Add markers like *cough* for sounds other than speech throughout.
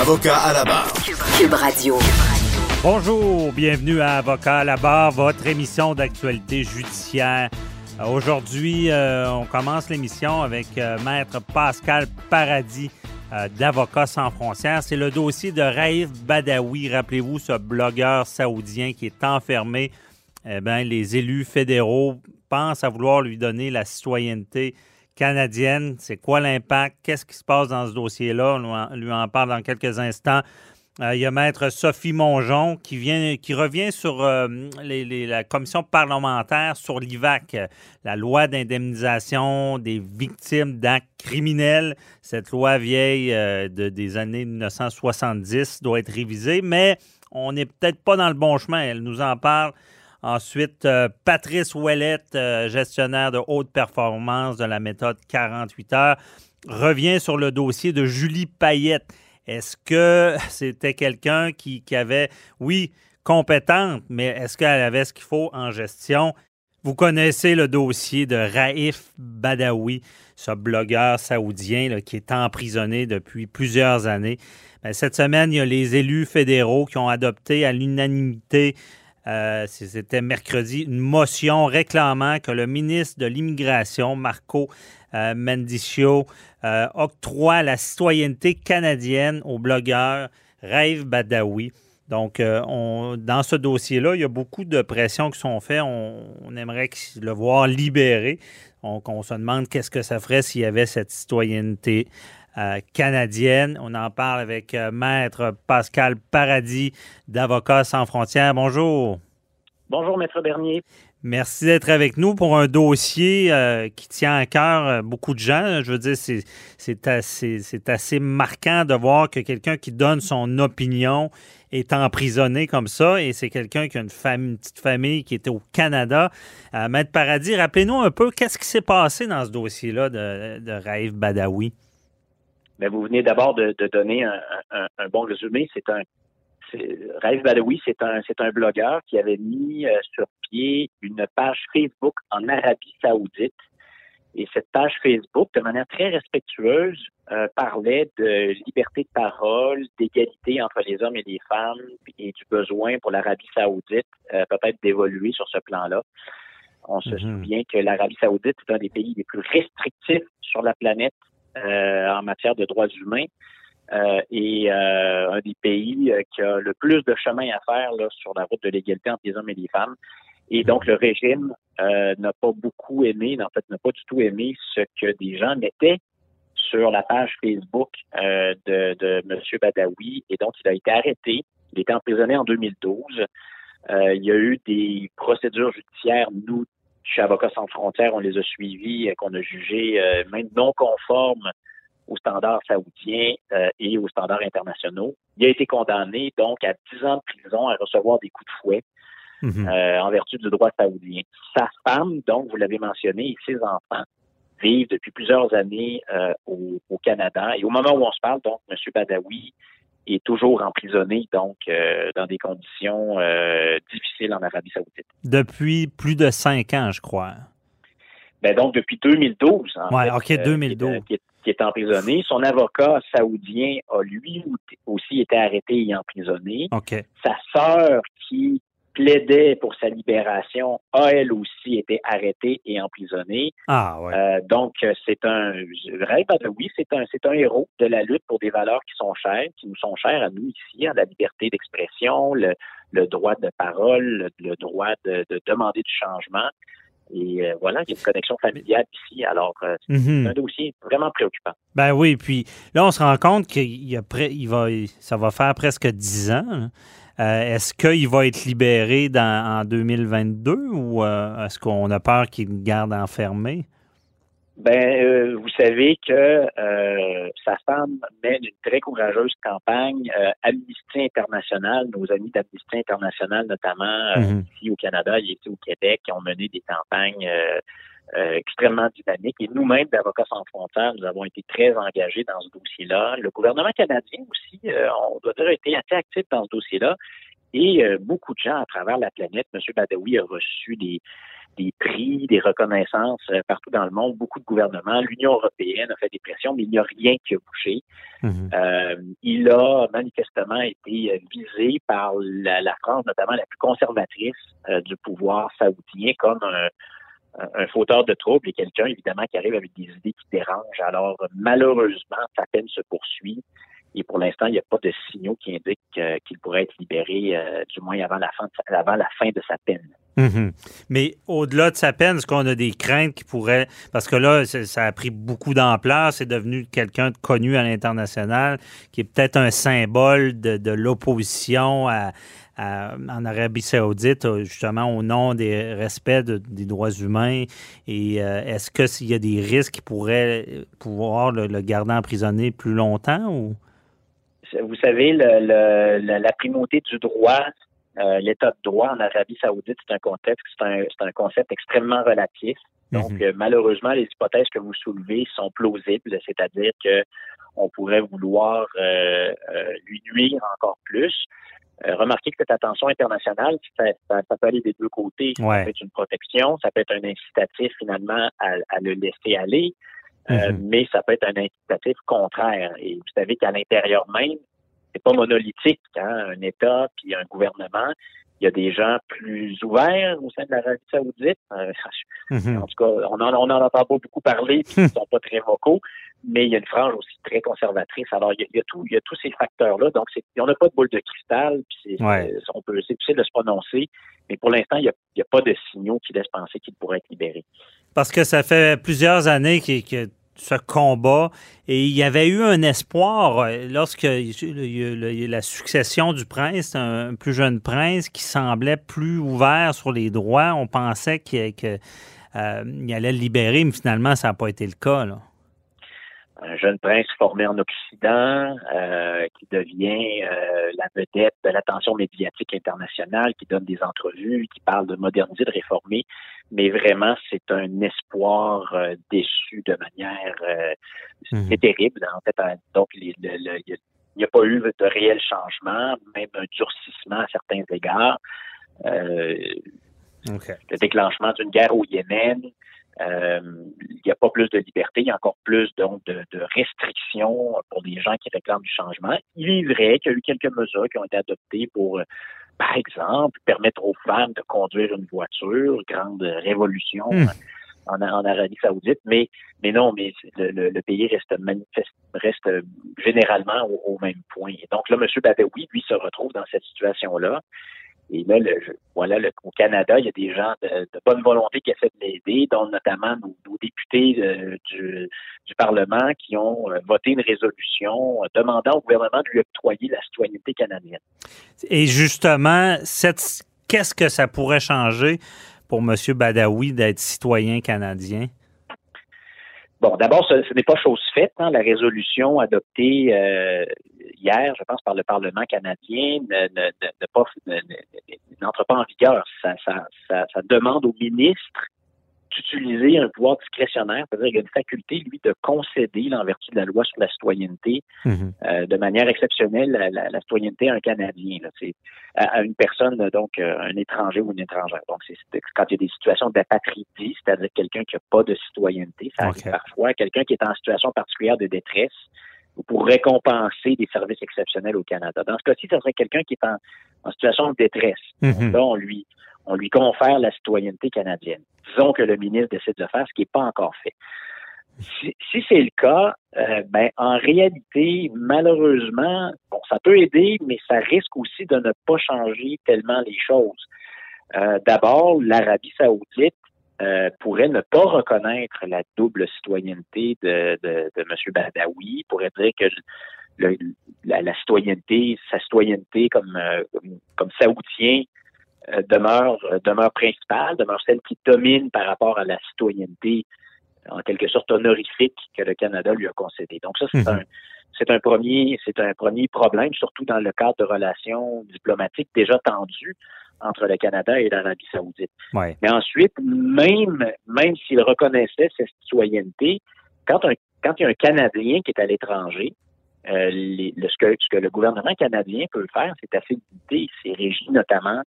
Avocat à la barre. Cube Radio. Bonjour, bienvenue à Avocat à la barre, votre émission d'actualité judiciaire. Euh, Aujourd'hui, euh, on commence l'émission avec euh, Maître Pascal Paradis euh, d'Avocats sans frontières. C'est le dossier de Raif Badawi. Rappelez-vous, ce blogueur saoudien qui est enfermé. Eh bien, les élus fédéraux pensent à vouloir lui donner la citoyenneté canadienne. C'est quoi l'impact? Qu'est-ce qui se passe dans ce dossier-là? On lui en- parle dans quelques instants. Euh, il y a Maître Sophie Mongeon qui, vient, qui revient sur euh, la commission parlementaire sur l'IVAC, la loi d'indemnisation des victimes d'actes criminels. Cette loi vieille euh, de- des années 1970 doit être révisée, mais on n'est peut-être pas dans le bon chemin. Elle nous en parle. Ensuite, euh, Patrice Ouellette, euh, gestionnaire de haute performance de la méthode 48 heures, revient sur le dossier de Julie Payette. Est-ce que *laughs* c'était quelqu'un qui, avait, oui, compétente, mais est-ce qu'elle avait ce qu'il faut en gestion? Vous connaissez le dossier de Raif Badawi, ce blogueur saoudien qui est emprisonné depuis plusieurs années. Ben, cette semaine, il y a les élus fédéraux qui ont adopté à l'unanimité, euh, c'était mercredi, une motion réclamant que le ministre de l'Immigration, Marco euh, Mendicio, euh, octroie la citoyenneté canadienne au blogueur Raif Badawi. Donc, on- dans ce dossier-là, il y a beaucoup de pressions qui sont faites. On, on aimerait le voir libéré. Donc, on se demande qu'est-ce que ça ferait s'il y avait cette citoyenneté euh, canadienne. On en parle avec euh, Maître Pascal Paradis d'Avocats sans frontières. Bonjour. Bonjour, Maître Bernier. Merci d'être avec nous pour un dossier euh, qui tient à cœur beaucoup de gens. Je veux dire, c'est- assez, marquant de voir que quelqu'un qui donne son opinion est emprisonné comme ça et c'est quelqu'un qui a une, famille, une petite famille qui était au Canada. Euh, Maître Paradis, rappelez-nous un peu qu'est-ce qui s'est passé dans ce dossier-là de, de Raif Badawi? Ben, vous venez d'abord de, de donner un, un- un bon résumé. C'est un Raif Badawi, c'est un c'est un blogueur qui avait mis euh, sur pied une page Facebook en Arabie Saoudite. Et cette page Facebook, de manière très respectueuse, euh, parlait de liberté de parole, d'égalité entre les hommes et les femmes et du besoin pour l'Arabie Saoudite euh, peut-être d'évoluer sur ce plan-là. On se Mhm. souvient que l'Arabie Saoudite est un des pays les plus restrictifs sur la planète en matière de droits humains euh, et euh, un des pays euh, qui a le plus de chemin à faire là, sur la route de l'égalité entre les hommes et les femmes. Et donc, le régime euh, n'a pas beaucoup aimé, en fait, n'a pas du tout aimé ce que des gens mettaient sur la page Facebook euh, de, de M. Badawi. Et donc, il a été arrêté. Il a été emprisonné en 2012. Euh, il y a eu des procédures judiciaires. Nous, chez Avocats sans frontières, on les a suivies, euh, qu'on a jugées euh, même non conformes aux standards saoudiens euh, et aux standards internationaux. Il a été condamné donc à 10 ans de prison à recevoir des coups de fouet Mhm. euh, en vertu du droit saoudien. Sa femme, donc, vous l'avez mentionné, et ses enfants vivent depuis plusieurs années euh, au, au Canada. Et au moment où on se parle, donc, M. Badawi est toujours emprisonné, donc, euh, dans des conditions euh, difficiles en Arabie saoudite. Depuis plus de cinq ans, je crois. Ben, donc, depuis 2012, en Ouais, fait, OK, euh, 2012. qui est- qui est- qui est emprisonné. Son avocat saoudien a lui aussi été arrêté et emprisonné. OK. Sa sœur qui plaidait pour sa libération a elle aussi été arrêtée et emprisonnée. Ah, ouais. Euh, donc euh, c'est un Ray Badawi, c'est un c'est un héros de la lutte pour des valeurs qui sont chères, qui nous sont chères à nous ici, hein, la liberté d'expression, le, le droit de parole, le, le droit de, de demander du changement. Et euh, voilà, il y a une connexion familiale ici. Alors, euh, c'est Mhm. un dossier vraiment préoccupant. Ben oui, puis là, on se rend compte qu'il y a près- il va, ça va faire presque 10 ans. là. Euh, est-ce qu'il va être libéré dans, en 2022 ou euh, est-ce qu'on a peur qu'il le garde enfermé? Ben, euh, vous savez que sa femme mène une très courageuse campagne. Amnesty International, nos amis d'Amnesty International, notamment Mhm. ici au Canada et ici au Québec, qui ont mené des campagnes extrêmement dynamiques. Et nous-mêmes, d'Avocats sans frontières, nous avons été très engagés dans ce dossier-là. Le gouvernement canadien aussi, on doit dire, a été assez actif dans ce dossier-là. Et beaucoup de gens à travers la planète, M. Badawi a reçu des des prix, des reconnaissances euh, partout dans le monde, beaucoup de gouvernements. L'Union européenne a fait des pressions, mais il n'y a rien qui a bougé. Mhm. Euh, il a manifestement été euh, visé par la, la France, notamment la plus conservatrice euh, du pouvoir saoudien, comme un, un fauteur de troubles et quelqu'un, évidemment, qui arrive avec des idées qui dérangent. Alors, malheureusement, sa peine se poursuit. Et pour l'instant, il n'y a pas de signaux qui indiquent qu'il pourrait être libéré, euh, du moins avant la fin de sa, avant la fin de sa peine. Mhm. Mais au-delà de sa peine, est-ce qu'on a des craintes qui pourraient... Parce que là, ça a pris beaucoup d'ampleur, c'est devenu quelqu'un de connu à l'international, qui est peut-être un symbole de, de l'opposition à, à, en Arabie saoudite, justement au nom des respects de, des droits humains. Et euh, est-ce qu'il y a des risques qui pourraient pouvoir le, le garder emprisonné plus longtemps ou? Vous savez, le, le, la, la, primauté du droit, euh, l'état de droit en Arabie saoudite, c'est un contexte, c'est un, un, concept extrêmement relatif. Donc, mm -hmm. euh, malheureusement, les hypothèses que vous soulevez sont plausibles, c'est-à-dire que on pourrait vouloir euh, lui nuire encore plus. remarquez que cette attention internationale, ça, ça, ça, peut aller des deux côtés. Ouais. Ça peut être une protection, ça peut être un incitatif finalement à, à le laisser aller. Euh, Mhm. mais ça peut être un incitatif contraire. Et vous savez qu'à l'intérieur même, c'est pas monolithique, hein, un État puis un gouvernement. Il y a des gens plus ouverts au sein de l'Arabie saoudite. Euh, *laughs* Mhm. En tout cas, on en, on en entend pas beaucoup parler, puis ils *laughs* sont pas très vocaux, mais il y a une frange aussi très conservatrice. Alors, il y a, il y a tout, il y a tous ces facteurs-là. Donc, on n'a pas de boule de cristal, puis c'est, Ouais. on peut, c'est difficile de se prononcer, mais pour l'instant, il n'y a, il y a pas de signaux qui laissent penser qu'il pourrait être libéré. Parce que ça fait plusieurs années que ce combat et il y avait eu un espoir euh, lorsque la succession du prince, un plus jeune prince qui semblait plus ouvert sur les droits. On pensait qu'il euh, allait le libérer, mais finalement, ça n'a pas été le cas. Là. Un jeune prince formé en Occident, euh, qui devient euh, la vedette de l'attention médiatique internationale, qui donne des entrevues, qui parle de moderniser, de réformer. Mais vraiment, c'est un espoir euh, déçu de manière... euh, Mhm. C'est terrible. En fait, euh, donc, les- le- le- il n'y a pas eu de réel changement, même un durcissement à certains égards. Euh, le déclenchement d'une guerre au Yémen. Euh, il n'y a pas plus de liberté, il y a encore plus donc de, de restrictions pour les gens qui réclament du changement. Il est vrai qu'il y a eu quelques mesures qui ont été adoptées pour, euh, par exemple, permettre aux femmes de conduire une voiture, grande révolution Hmm. en, en Arabie Saoudite, mais mais non, mais le, le- le pays reste manifeste, reste euh, généralement au, au même point. Et donc là, M. Badawi, lui, se retrouve dans cette situation-là. Et là, le, voilà, le- au Canada, il y a des gens de, bonne volonté qui essaient de l'aider, dont notamment nos, députés euh, du, Parlement qui ont euh, voté une résolution euh, demandant au gouvernement de lui octroyer la citoyenneté canadienne. Et justement, qu'est-ce que ça pourrait changer pour M. Badawi d'être citoyen canadien? Bon, d'abord, ce, n'est pas chose faite. hein. La résolution adoptée euh, hier, je pense, par le Parlement canadien, ne, ne, ne, ne pas, n'entre pas en vigueur. Ça, ça, ça, ça demande au ministre d'utiliser un pouvoir discrétionnaire, c'est-à-dire qu'il a une faculté, lui, de concéder, en vertu de la loi sur la citoyenneté, Mhm. euh, de manière exceptionnelle la, la, la citoyenneté à un Canadien, là, à, à une personne, donc euh, un étranger ou une étrangère. Donc, c'est c'est quand il y a des situations d'apatridie, c'est-à-dire quelqu'un qui n'a pas de citoyenneté, ça arrive Ok. parfois, quelqu'un qui est en situation particulière de détresse, ou pour récompenser des services exceptionnels au Canada. Dans ce cas-ci, ce serait quelqu'un qui est en, en situation de détresse. Mhm. Là, on lui, on lui confère la citoyenneté canadienne. Disons que le ministre décide de faire, ce qui n'est pas encore fait. Si, c'est le cas, euh, ben en réalité, malheureusement, bon, ça peut aider, mais ça risque aussi de ne pas changer tellement les choses. Euh, D'abord, l'Arabie saoudite euh, pourrait ne pas reconnaître la double citoyenneté de, de, M. Badawi, pourrait dire que la, citoyenneté, sa citoyenneté comme, comme, comme saoudien demeure, euh, demeure principale, demeure celle qui domine par rapport à la citoyenneté en quelque sorte honorifique que le Canada lui a concédé. Donc ça, c'est Mhm. un c'est un premier c'est un premier problème, surtout dans le cadre de relations diplomatiques déjà tendues entre le Canada et l'Arabie Saoudite. Ouais. Mais ensuite, même même s'il reconnaissait cette citoyenneté, quand un quand il y a un Canadien qui est à l'étranger, euh, le- ce, que, ce que le gouvernement canadien peut faire, c'est assez limité. C'est régi notamment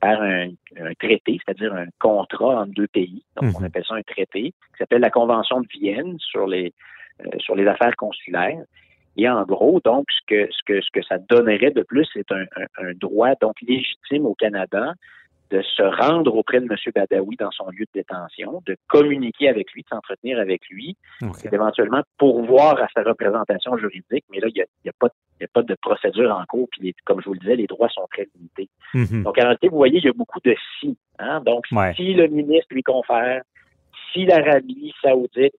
par un, un traité, c'est-à-dire un contrat entre deux pays. Donc, on Mhm. appelle ça un traité, qui s'appelle la Convention de Vienne sur les euh, sur les affaires consulaires. Et en gros, donc, ce que ce que ce que ça donnerait de plus, c'est un, un- un droit donc légitime au Canada de se rendre auprès de M. Badawi dans son lieu de détention, de communiquer avec lui, de s'entretenir avec lui, OK. c'est éventuellement pourvoir à sa représentation juridique, mais là, il n'y a, y a pas il y a pas de procédure en cours, puis les- comme je vous le disais, les droits sont très limités. Mhm. Donc, en réalité, vous voyez, il y a beaucoup de si. Hein? Donc, Ouais. si le ministre lui confère, si l'Arabie saoudite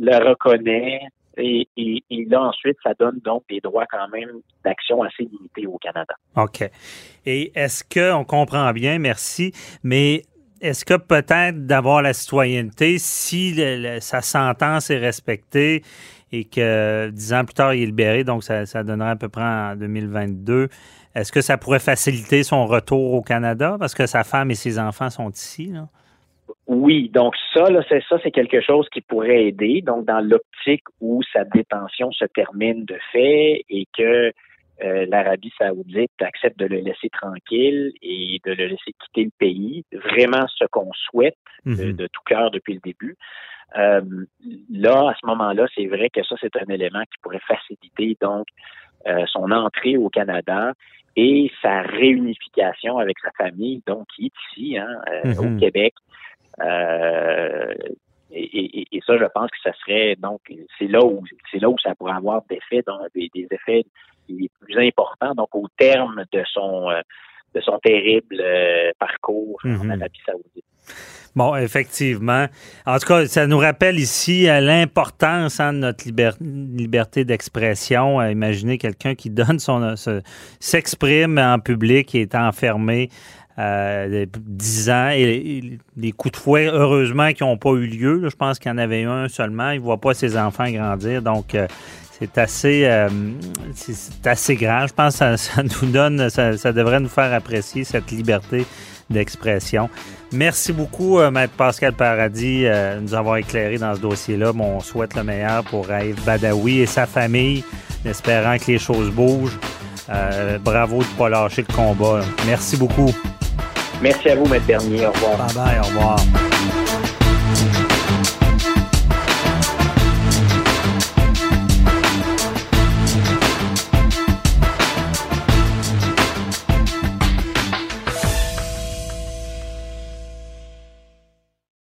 le reconnaît, et, et, là, ensuite, ça donne donc des droits quand même d'action assez limités au Canada. OK. Et est-ce que, on comprend bien, merci, mais est-ce que peut-être d'avoir la citoyenneté, si le- sa sentence est respectée et que dix ans plus tard, il est libéré, donc ça, ça donnerait à peu près en 2022, est-ce que ça pourrait faciliter son retour au Canada? Parce que sa femme et ses enfants sont ici? Là? Oui, donc ça, là, c'est ça, c'est quelque chose qui pourrait aider. Donc, dans l'optique où sa détention se termine de fait et que euh, l'Arabie Saoudite accepte de le laisser tranquille et de le laisser quitter le pays, vraiment ce qu'on souhaite de, Mhm. de tout cœur depuis le début. Euh, là, à ce moment-là, c'est vrai que ça, c'est un élément qui pourrait faciliter donc euh, son entrée au Canada et sa réunification avec sa famille, donc qui est ici, hein, euh, Mhm. au Québec. Euh, et, et- et ça, je pense que ça serait donc c'est là où c'est là où ça pourrait avoir d'effets, des, des effets les plus importants, donc au terme de son de son terrible euh, parcours en Mhm. Arabie Saoudite. Bon, effectivement. En tout cas, ça nous rappelle ici euh, l'importance hein, de notre liber- liberté d'expression. Imaginez quelqu'un qui donne son se- s'exprime en public et est enfermé euh, depuis 10 ans et, les coups de fouet, heureusement, qui n'ont pas eu lieu. je pense qu'il y en avait un seulement. Il ne voit pas ses enfants grandir. Donc, euh, c'est assez, euh, c'est assez grave. Je pense que ça, *laughs* nous donne, ça, devrait nous faire apprécier cette liberté d'expression. Merci beaucoup, euh, Maître Pascal Paradis, de nous avoir éclairé dans ce dossier-là. Bon, on souhaite le meilleur pour Raïf Badawi et sa famille, en espérant que les choses bougent. Bravo de ne pas lâcher le combat. Merci beaucoup. Merci à vous, Maître Bernier. Au revoir. Bye bye, au revoir.